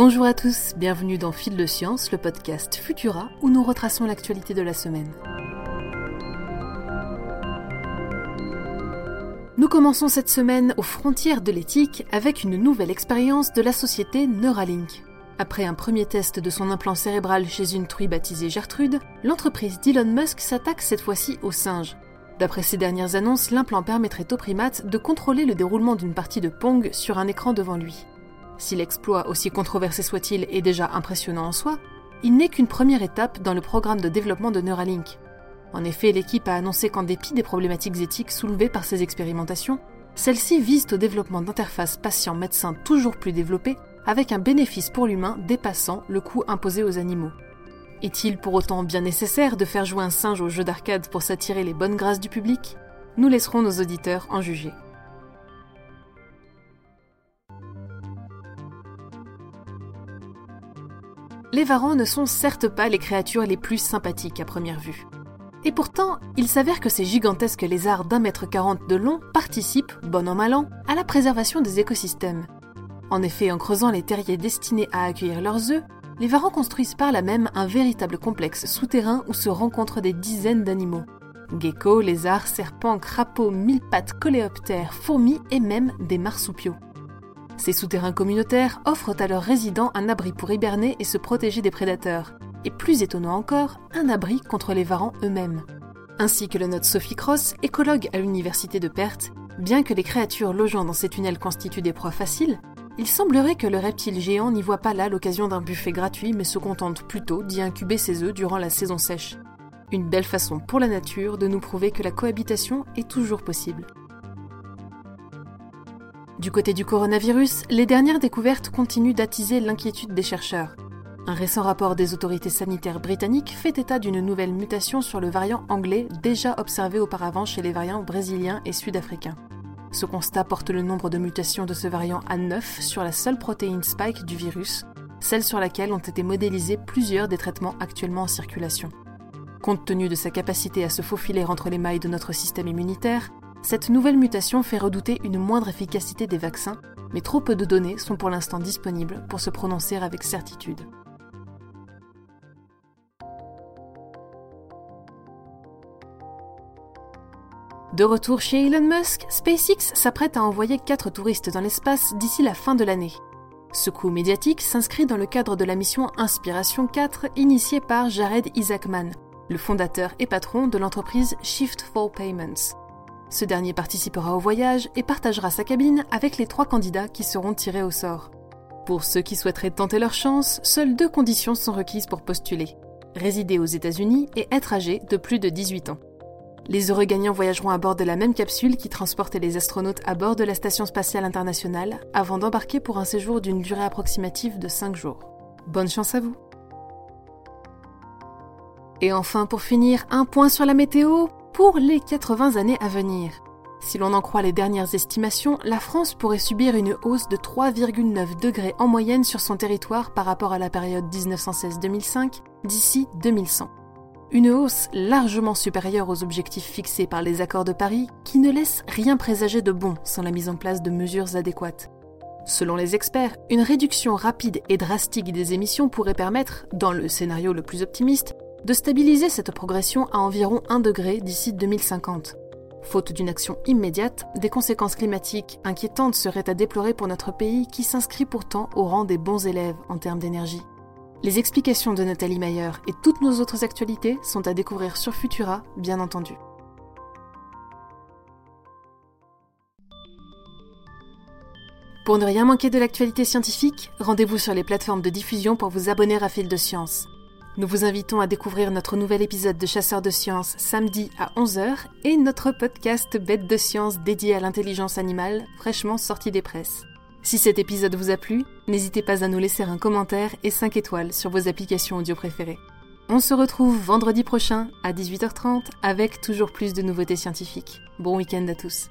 Bonjour à tous, bienvenue dans Fil de Science, le podcast Futura où nous retraçons l'actualité de la semaine. Nous commençons cette semaine aux frontières de l'éthique avec une nouvelle expérience de la société Neuralink. Après un premier test de son implant cérébral chez une truie baptisée Gertrude, l'entreprise d'Elon Musk s'attaque cette fois-ci aux singes. D'après ses dernières annonces, l'implant permettrait aux primates de contrôler le déroulement d'une partie de Pong sur un écran devant lui. Si l'exploit, aussi controversé soit-il, est déjà impressionnant en soi, il n'est qu'une première étape dans le programme de développement de Neuralink. En effet, l'équipe a annoncé qu'en dépit des problématiques éthiques soulevées par ces expérimentations, celles-ci visent au développement d'interfaces patient-médecin toujours plus développées, avec un bénéfice pour l'humain dépassant le coût imposé aux animaux. Est-il pour autant bien nécessaire de faire jouer un singe au jeu d'arcade pour s'attirer les bonnes grâces du public? Nous laisserons nos auditeurs en juger. Les varans ne sont certes pas les créatures les plus sympathiques à première vue. Et pourtant, il s'avère que ces gigantesques lézards d'un mètre quarante de long participent, bon an mal an, à la préservation des écosystèmes. En effet, en creusant les terriers destinés à accueillir leurs œufs, les varans construisent par là même un véritable complexe souterrain où se rencontrent des dizaines d'animaux. Geckos, lézards, serpents, crapauds, mille pattes, coléoptères, fourmis et même des marsupiaux. Ces souterrains communautaires offrent à leurs résidents un abri pour hiberner et se protéger des prédateurs, et plus étonnant encore, un abri contre les varans eux-mêmes. Ainsi que le note Sophie Cross, écologue à l'université de Perth, bien que les créatures logeant dans ces tunnels constituent des proies faciles, il semblerait que le reptile géant n'y voit pas là l'occasion d'un buffet gratuit, mais se contente plutôt d'y incuber ses œufs durant la saison sèche. Une belle façon pour la nature de nous prouver que la cohabitation est toujours possible. Du côté du coronavirus, les dernières découvertes continuent d'attiser l'inquiétude des chercheurs. Un récent rapport des autorités sanitaires britanniques fait état d'une nouvelle mutation sur le variant anglais déjà observé auparavant chez les variants brésiliens et sud-africains. Ce constat porte le nombre de mutations de ce variant à 9 sur la seule protéine spike du virus, celle sur laquelle ont été modélisés plusieurs des traitements actuellement en circulation. Compte tenu de sa capacité à se faufiler entre les mailles de notre système immunitaire, cette nouvelle mutation fait redouter une moindre efficacité des vaccins, mais trop peu de données sont pour l'instant disponibles pour se prononcer avec certitude. De retour chez Elon Musk, SpaceX s'apprête à envoyer 4 touristes dans l'espace d'ici la fin de l'année. Ce coup médiatique s'inscrit dans le cadre de la mission Inspiration 4 initiée par Jared Isaacman, le fondateur et patron de l'entreprise Shift4 Payments. Ce dernier participera au voyage et partagera sa cabine avec les trois candidats qui seront tirés au sort. Pour ceux qui souhaiteraient tenter leur chance, seules deux conditions sont requises pour postuler. Résider aux États-Unis et être âgé de plus de 18 ans. Les heureux gagnants voyageront à bord de la même capsule qui transportait les astronautes à bord de la Station spatiale internationale avant d'embarquer pour un séjour d'une durée approximative de 5 jours. Bonne chance à vous Et enfin, pour finir, un point sur la météo pour les 80 années à venir. Si l'on en croit les dernières estimations, la France pourrait subir une hausse de 3,9 degrés en moyenne sur son territoire par rapport à la période 1916-2005 d'ici 2100. Une hausse largement supérieure aux objectifs fixés par les accords de Paris qui ne laissent rien présager de bon sans la mise en place de mesures adéquates. Selon les experts, une réduction rapide et drastique des émissions pourrait permettre, dans le scénario le plus optimiste, de stabiliser cette progression à environ 1 degré d'ici 2050. Faute d'une action immédiate, des conséquences climatiques inquiétantes seraient à déplorer pour notre pays qui s'inscrit pourtant au rang des bons élèves en termes d'énergie. Les explications de Nathalie Mayer et toutes nos autres actualités sont à découvrir sur Futura, bien entendu. Pour ne rien manquer de l'actualité scientifique, rendez-vous sur les plateformes de diffusion pour vous abonner à Fil de Science. Nous vous invitons à découvrir notre nouvel épisode de Chasseurs de Science samedi à 11h et notre podcast Bête de Science dédié à l'intelligence animale, fraîchement sorti des presses. Si cet épisode vous a plu, n'hésitez pas à nous laisser un commentaire et 5 étoiles sur vos applications audio préférées. On se retrouve vendredi prochain à 18h30 avec toujours plus de nouveautés scientifiques. Bon week-end à tous.